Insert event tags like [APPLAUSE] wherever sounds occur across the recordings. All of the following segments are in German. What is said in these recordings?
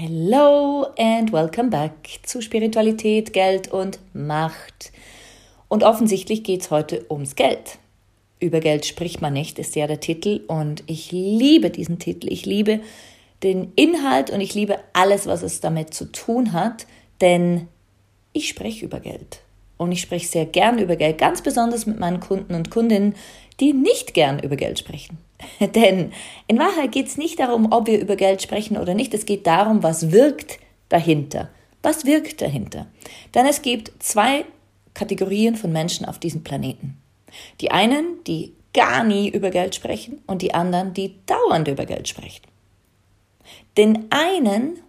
Hello and welcome back zu Spiritualität, Geld und Macht. Und offensichtlich geht es heute ums Geld. Über Geld spricht man nicht, ist ja der Titel. Und ich liebe diesen Titel. Ich liebe den Inhalt und ich liebe alles, was es damit zu tun hat, denn ich spreche über Geld. Und ich spreche sehr gern über Geld, ganz besonders mit meinen Kunden und Kundinnen, die nicht gern über Geld sprechen. [LAUGHS] denn in Wahrheit geht es nicht darum, ob wir über Geld sprechen oder nicht. Es geht darum, was wirkt dahinter. Was wirkt dahinter? Denn es gibt zwei Kategorien von Menschen auf diesem Planeten. Die einen, die gar nie über Geld sprechen und die anderen, die dauernd über Geld sprechen. Den einen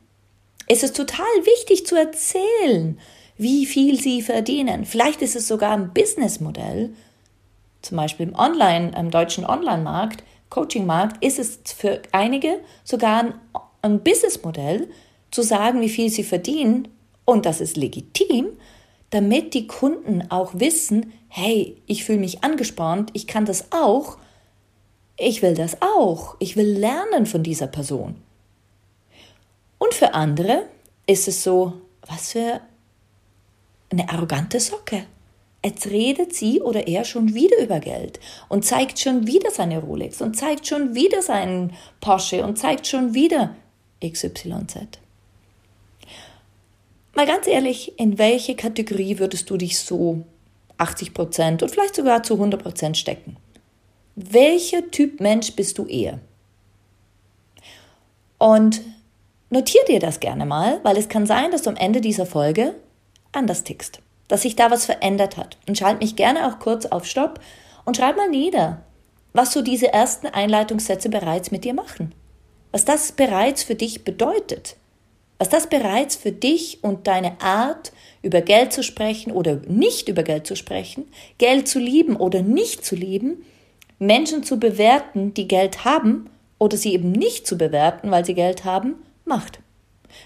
ist es total wichtig zu erzählen, wie viel sie verdienen. Vielleicht ist es sogar ein Businessmodell. Zum Beispiel im Online, im deutschen Online-Markt, Coaching-Markt, ist es für einige sogar ein, ein Businessmodell, zu sagen, wie viel sie verdienen. Und das ist legitim, damit die Kunden auch wissen, hey, ich fühle mich angespannt, ich kann das auch, ich will das auch, ich will lernen von dieser Person. Und für andere ist es so, was für eine arrogante Socke. Jetzt redet sie oder er schon wieder über Geld und zeigt schon wieder seine Rolex und zeigt schon wieder seinen Porsche und zeigt schon wieder XYZ. Mal ganz ehrlich, in welche Kategorie würdest du dich so 80 Prozent und vielleicht sogar zu 100 Prozent stecken? Welcher Typ Mensch bist du eher? Und Notier dir das gerne mal, weil es kann sein, dass du am Ende dieser Folge anders tickst, dass sich da was verändert hat. Und schalt mich gerne auch kurz auf Stopp und schreib mal nieder, was so diese ersten Einleitungssätze bereits mit dir machen. Was das bereits für dich bedeutet. Was das bereits für dich und deine Art, über Geld zu sprechen oder nicht über Geld zu sprechen, Geld zu lieben oder nicht zu lieben, Menschen zu bewerten, die Geld haben oder sie eben nicht zu bewerten, weil sie Geld haben macht.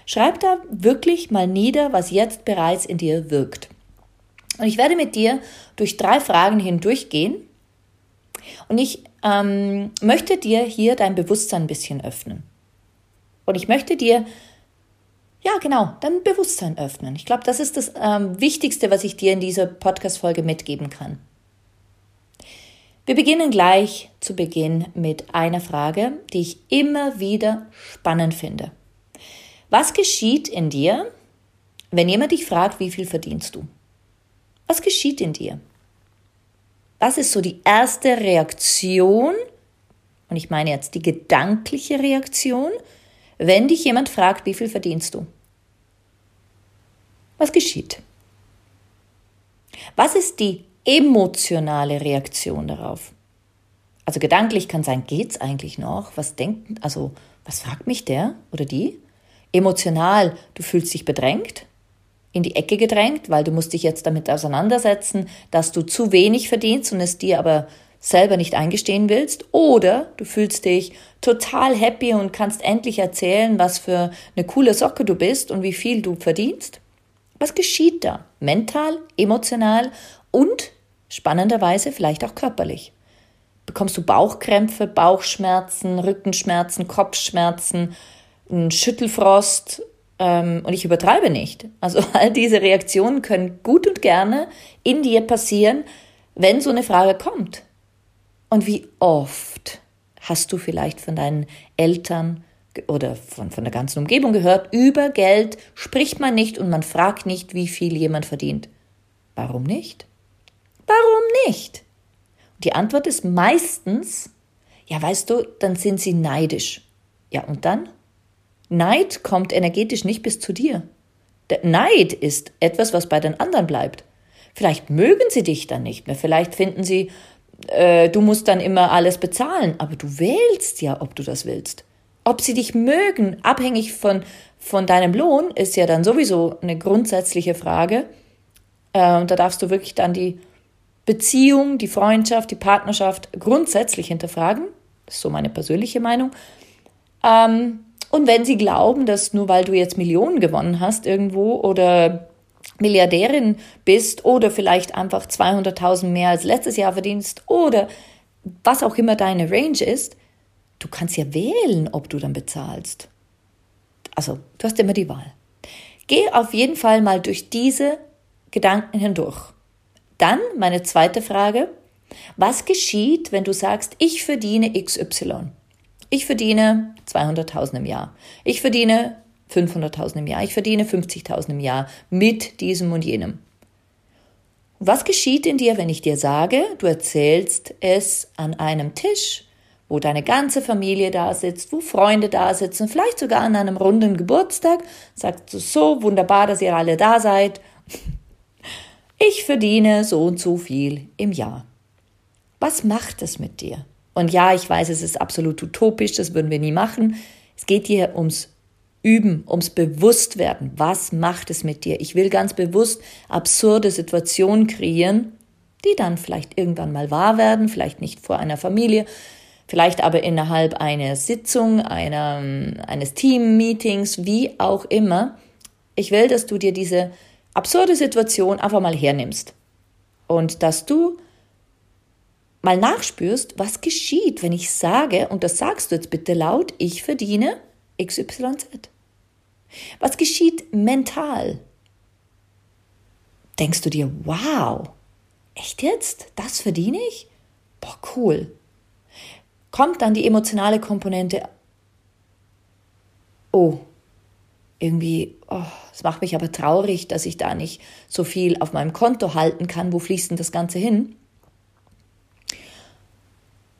Schreib da wirklich mal nieder, was jetzt bereits in dir wirkt. Und ich werde mit dir durch drei Fragen hindurchgehen. Und ich ähm, möchte dir hier dein Bewusstsein ein bisschen öffnen. Und ich möchte dir, ja genau, dein Bewusstsein öffnen. Ich glaube, das ist das ähm, Wichtigste, was ich dir in dieser Podcast-Folge mitgeben kann. Wir beginnen gleich zu Beginn mit einer Frage, die ich immer wieder spannend finde. Was geschieht in dir, wenn jemand dich fragt, wie viel verdienst du? Was geschieht in dir? Was ist so die erste Reaktion, und ich meine jetzt die gedankliche Reaktion, wenn dich jemand fragt, wie viel verdienst du? Was geschieht? Was ist die emotionale Reaktion darauf? Also gedanklich kann sein, geht's eigentlich noch? Was denkt, also was fragt mich der oder die? Emotional, du fühlst dich bedrängt, in die Ecke gedrängt, weil du musst dich jetzt damit auseinandersetzen, dass du zu wenig verdienst und es dir aber selber nicht eingestehen willst. Oder du fühlst dich total happy und kannst endlich erzählen, was für eine coole Socke du bist und wie viel du verdienst. Was geschieht da? Mental, emotional und spannenderweise vielleicht auch körperlich. Bekommst du Bauchkrämpfe, Bauchschmerzen, Rückenschmerzen, Kopfschmerzen, ein Schüttelfrost ähm, und ich übertreibe nicht. Also [LAUGHS] all diese Reaktionen können gut und gerne in dir passieren, wenn so eine Frage kommt. Und wie oft hast du vielleicht von deinen Eltern, oder von, von der ganzen Umgebung gehört, über Geld spricht man nicht und man fragt nicht, wie viel jemand verdient. Warum nicht? Warum nicht? Die Antwort ist meistens, ja, weißt du, dann sind sie neidisch. Ja, und dann? Neid kommt energetisch nicht bis zu dir. Neid ist etwas, was bei den anderen bleibt. Vielleicht mögen sie dich dann nicht mehr, vielleicht finden sie, äh, du musst dann immer alles bezahlen, aber du wählst ja, ob du das willst. Ob sie dich mögen, abhängig von, von deinem Lohn, ist ja dann sowieso eine grundsätzliche Frage. Äh, und da darfst du wirklich dann die Beziehung, die Freundschaft, die Partnerschaft grundsätzlich hinterfragen. Das ist so meine persönliche Meinung. Ähm, und wenn sie glauben, dass nur weil du jetzt Millionen gewonnen hast irgendwo oder Milliardärin bist oder vielleicht einfach 200.000 mehr als letztes Jahr verdienst oder was auch immer deine Range ist, du kannst ja wählen, ob du dann bezahlst. Also, du hast immer die Wahl. Geh auf jeden Fall mal durch diese Gedanken hindurch. Dann meine zweite Frage. Was geschieht, wenn du sagst, ich verdiene XY? Ich verdiene 200.000 im Jahr. Ich verdiene 500.000 im Jahr. Ich verdiene 50.000 im Jahr mit diesem und jenem. Was geschieht in dir, wenn ich dir sage, du erzählst es an einem Tisch, wo deine ganze Familie da sitzt, wo Freunde da sitzen, vielleicht sogar an einem runden Geburtstag, sagst du so wunderbar, dass ihr alle da seid. Ich verdiene so und so viel im Jahr. Was macht es mit dir? Und ja, ich weiß, es ist absolut utopisch, das würden wir nie machen. Es geht hier ums Üben, ums Bewusstwerden. Was macht es mit dir? Ich will ganz bewusst absurde Situationen kreieren, die dann vielleicht irgendwann mal wahr werden, vielleicht nicht vor einer Familie, vielleicht aber innerhalb einer Sitzung, einer, eines Team-Meetings, wie auch immer. Ich will, dass du dir diese absurde Situation einfach mal hernimmst und dass du mal nachspürst, was geschieht, wenn ich sage, und das sagst du jetzt bitte laut, ich verdiene XYZ. Was geschieht mental? Denkst du dir, wow, echt jetzt? Das verdiene ich? Boah, cool. Kommt dann die emotionale Komponente, oh, irgendwie, oh, es macht mich aber traurig, dass ich da nicht so viel auf meinem Konto halten kann. Wo fließt denn das Ganze hin?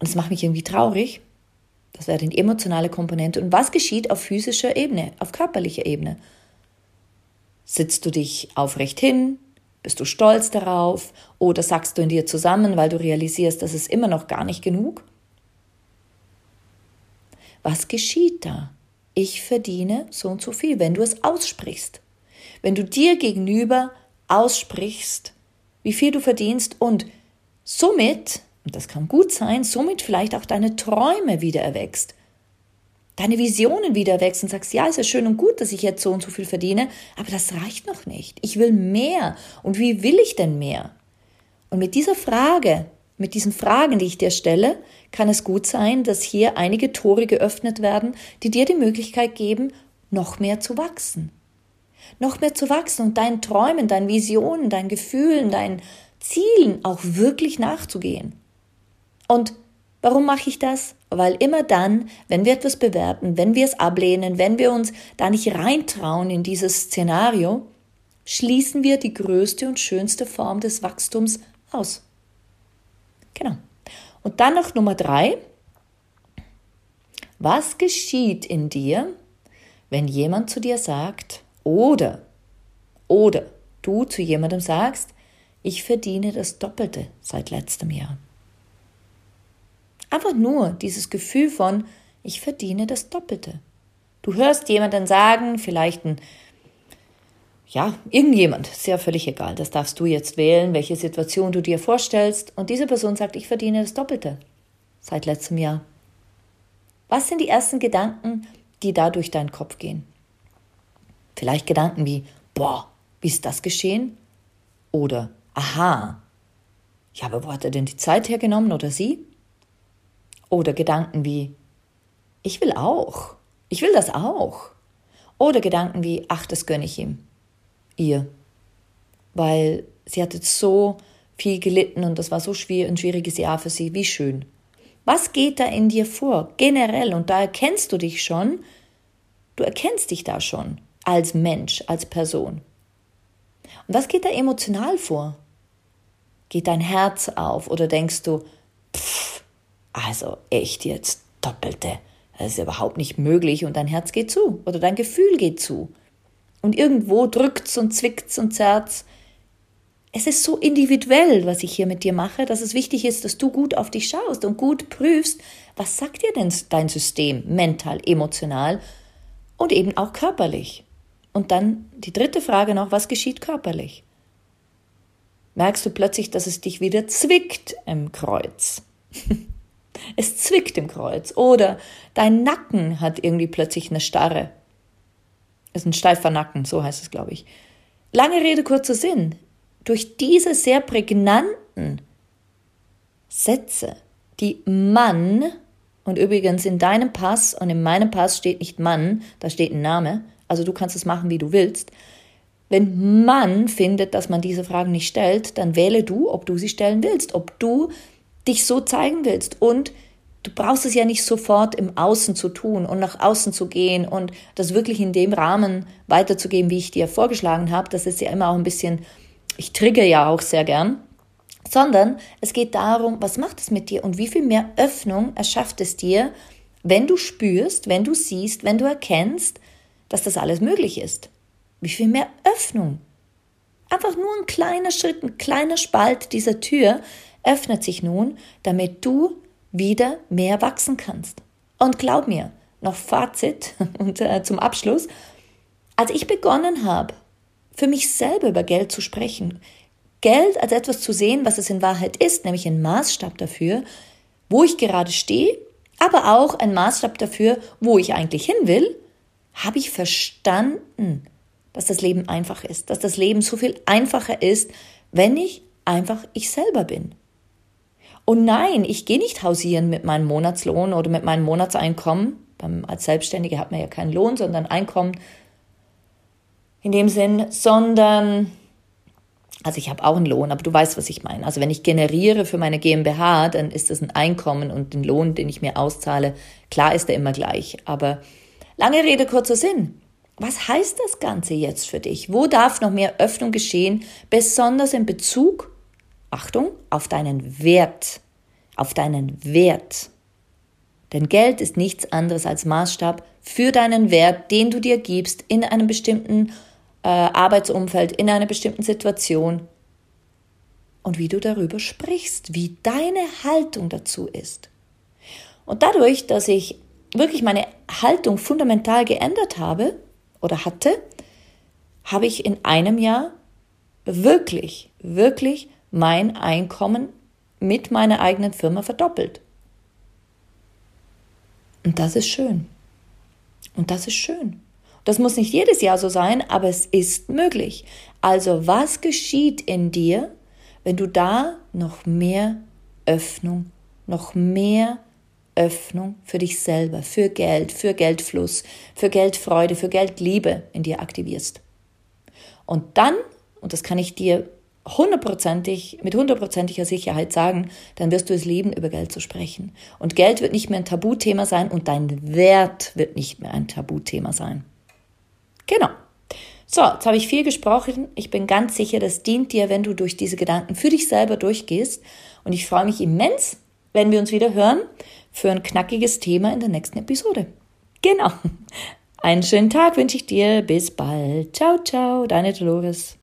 Und es macht mich irgendwie traurig. Das wäre die emotionale Komponente. Und was geschieht auf physischer Ebene, auf körperlicher Ebene? Sitzt du dich aufrecht hin? Bist du stolz darauf? Oder sagst du in dir zusammen, weil du realisierst, das ist immer noch gar nicht genug? Was geschieht da? Ich verdiene so und so viel, wenn du es aussprichst. Wenn du dir gegenüber aussprichst, wie viel du verdienst und somit und das kann gut sein, somit vielleicht auch deine Träume wieder erwächst, deine Visionen wieder erwächst und sagst, ja, ist ja schön und gut, dass ich jetzt so und so viel verdiene, aber das reicht noch nicht. Ich will mehr. Und wie will ich denn mehr? Und mit dieser Frage, mit diesen Fragen, die ich dir stelle, kann es gut sein, dass hier einige Tore geöffnet werden, die dir die Möglichkeit geben, noch mehr zu wachsen. Noch mehr zu wachsen und deinen Träumen, deinen Visionen, deinen Gefühlen, deinen Zielen auch wirklich nachzugehen. Und warum mache ich das? Weil immer dann, wenn wir etwas bewerten, wenn wir es ablehnen, wenn wir uns da nicht reintrauen in dieses Szenario, schließen wir die größte und schönste Form des Wachstums aus. Genau. Und dann noch Nummer drei. Was geschieht in dir, wenn jemand zu dir sagt, oder, oder du zu jemandem sagst, ich verdiene das Doppelte seit letztem Jahr? Einfach nur dieses Gefühl von, ich verdiene das Doppelte. Du hörst jemanden sagen, vielleicht ein, ja, irgendjemand, ist ja völlig egal, das darfst du jetzt wählen, welche Situation du dir vorstellst, und diese Person sagt, ich verdiene das Doppelte seit letztem Jahr. Was sind die ersten Gedanken, die da durch deinen Kopf gehen? Vielleicht Gedanken wie, boah, wie ist das geschehen? Oder, aha, ja, aber wo hat er denn die Zeit hergenommen oder sie? Oder Gedanken wie, ich will auch, ich will das auch. Oder Gedanken wie, ach, das gönne ich ihm, ihr. Weil sie hatte so viel gelitten und das war so schwer, ein schwieriges Jahr für sie. Wie schön. Was geht da in dir vor? Generell. Und da erkennst du dich schon, Du erkennst dich da schon als Mensch, als Person. Und was geht da emotional vor? Geht dein Herz auf oder denkst du, also echt jetzt Doppelte, das ist überhaupt nicht möglich und dein Herz geht zu oder dein Gefühl geht zu. Und irgendwo drückt's und zwickt's und zerrt's. Es ist so individuell, was ich hier mit dir mache, dass es wichtig ist, dass du gut auf dich schaust und gut prüfst, was sagt dir denn dein System mental, emotional und eben auch körperlich. Und dann die dritte Frage noch, was geschieht körperlich? Merkst du plötzlich, dass es dich wieder zwickt im Kreuz? [LAUGHS] es zwickt im Kreuz. Oder dein Nacken hat irgendwie plötzlich eine Starre. Ist ein steifer Nacken, so heißt es, glaube ich. Lange Rede, kurzer Sinn. Durch diese sehr prägnanten Sätze, die Mann, und übrigens in deinem Pass und in meinem Pass steht nicht Mann, da steht ein Name, also du kannst es machen, wie du willst. Wenn man findet, dass man diese Fragen nicht stellt, dann wähle du, ob du sie stellen willst, ob du dich so zeigen willst. Und du brauchst es ja nicht sofort im Außen zu tun und nach außen zu gehen und das wirklich in dem Rahmen weiterzugeben, wie ich dir vorgeschlagen habe. Das ist ja immer auch ein bisschen, ich trigger ja auch sehr gern. Sondern es geht darum, was macht es mit dir und wie viel mehr Öffnung erschafft es dir, wenn du spürst, wenn du siehst, wenn du erkennst, dass das alles möglich ist. Wie viel mehr Öffnung. Einfach nur ein kleiner Schritt, ein kleiner Spalt dieser Tür öffnet sich nun, damit du wieder mehr wachsen kannst. Und glaub mir, noch Fazit [LAUGHS] und äh, zum Abschluss, als ich begonnen habe, für mich selber über Geld zu sprechen, Geld als etwas zu sehen, was es in Wahrheit ist, nämlich ein Maßstab dafür, wo ich gerade stehe, aber auch ein Maßstab dafür, wo ich eigentlich hin will, habe ich verstanden, dass das Leben einfach ist, dass das Leben so viel einfacher ist, wenn ich einfach ich selber bin. Und nein, ich gehe nicht hausieren mit meinem Monatslohn oder mit meinem Monatseinkommen. Als Selbstständige hat man ja keinen Lohn, sondern Einkommen in dem Sinn, sondern, also ich habe auch einen Lohn, aber du weißt, was ich meine. Also wenn ich generiere für meine GmbH, dann ist das ein Einkommen und den Lohn, den ich mir auszahle, klar ist er immer gleich. Aber lange Rede, kurzer Sinn. Was heißt das Ganze jetzt für dich? Wo darf noch mehr Öffnung geschehen, besonders in Bezug Achtung, auf deinen Wert, auf deinen Wert. Denn Geld ist nichts anderes als Maßstab für deinen Wert, den du dir gibst in einem bestimmten äh, Arbeitsumfeld, in einer bestimmten Situation und wie du darüber sprichst, wie deine Haltung dazu ist. Und dadurch, dass ich wirklich meine Haltung fundamental geändert habe oder hatte, habe ich in einem Jahr wirklich, wirklich mein Einkommen mit meiner eigenen Firma verdoppelt. Und das ist schön. Und das ist schön. Das muss nicht jedes Jahr so sein, aber es ist möglich. Also was geschieht in dir, wenn du da noch mehr Öffnung, noch mehr Öffnung für dich selber, für Geld, für Geldfluss, für Geldfreude, für Geldliebe in dir aktivierst? Und dann, und das kann ich dir hundertprozentig, mit hundertprozentiger Sicherheit sagen, dann wirst du es lieben, über Geld zu sprechen. Und Geld wird nicht mehr ein Tabuthema sein und dein Wert wird nicht mehr ein Tabuthema sein. Genau. So, jetzt habe ich viel gesprochen. Ich bin ganz sicher, das dient dir, wenn du durch diese Gedanken für dich selber durchgehst. Und ich freue mich immens, wenn wir uns wieder hören für ein knackiges Thema in der nächsten Episode. Genau. Einen schönen Tag wünsche ich dir. Bis bald. Ciao, ciao. Deine Dolores.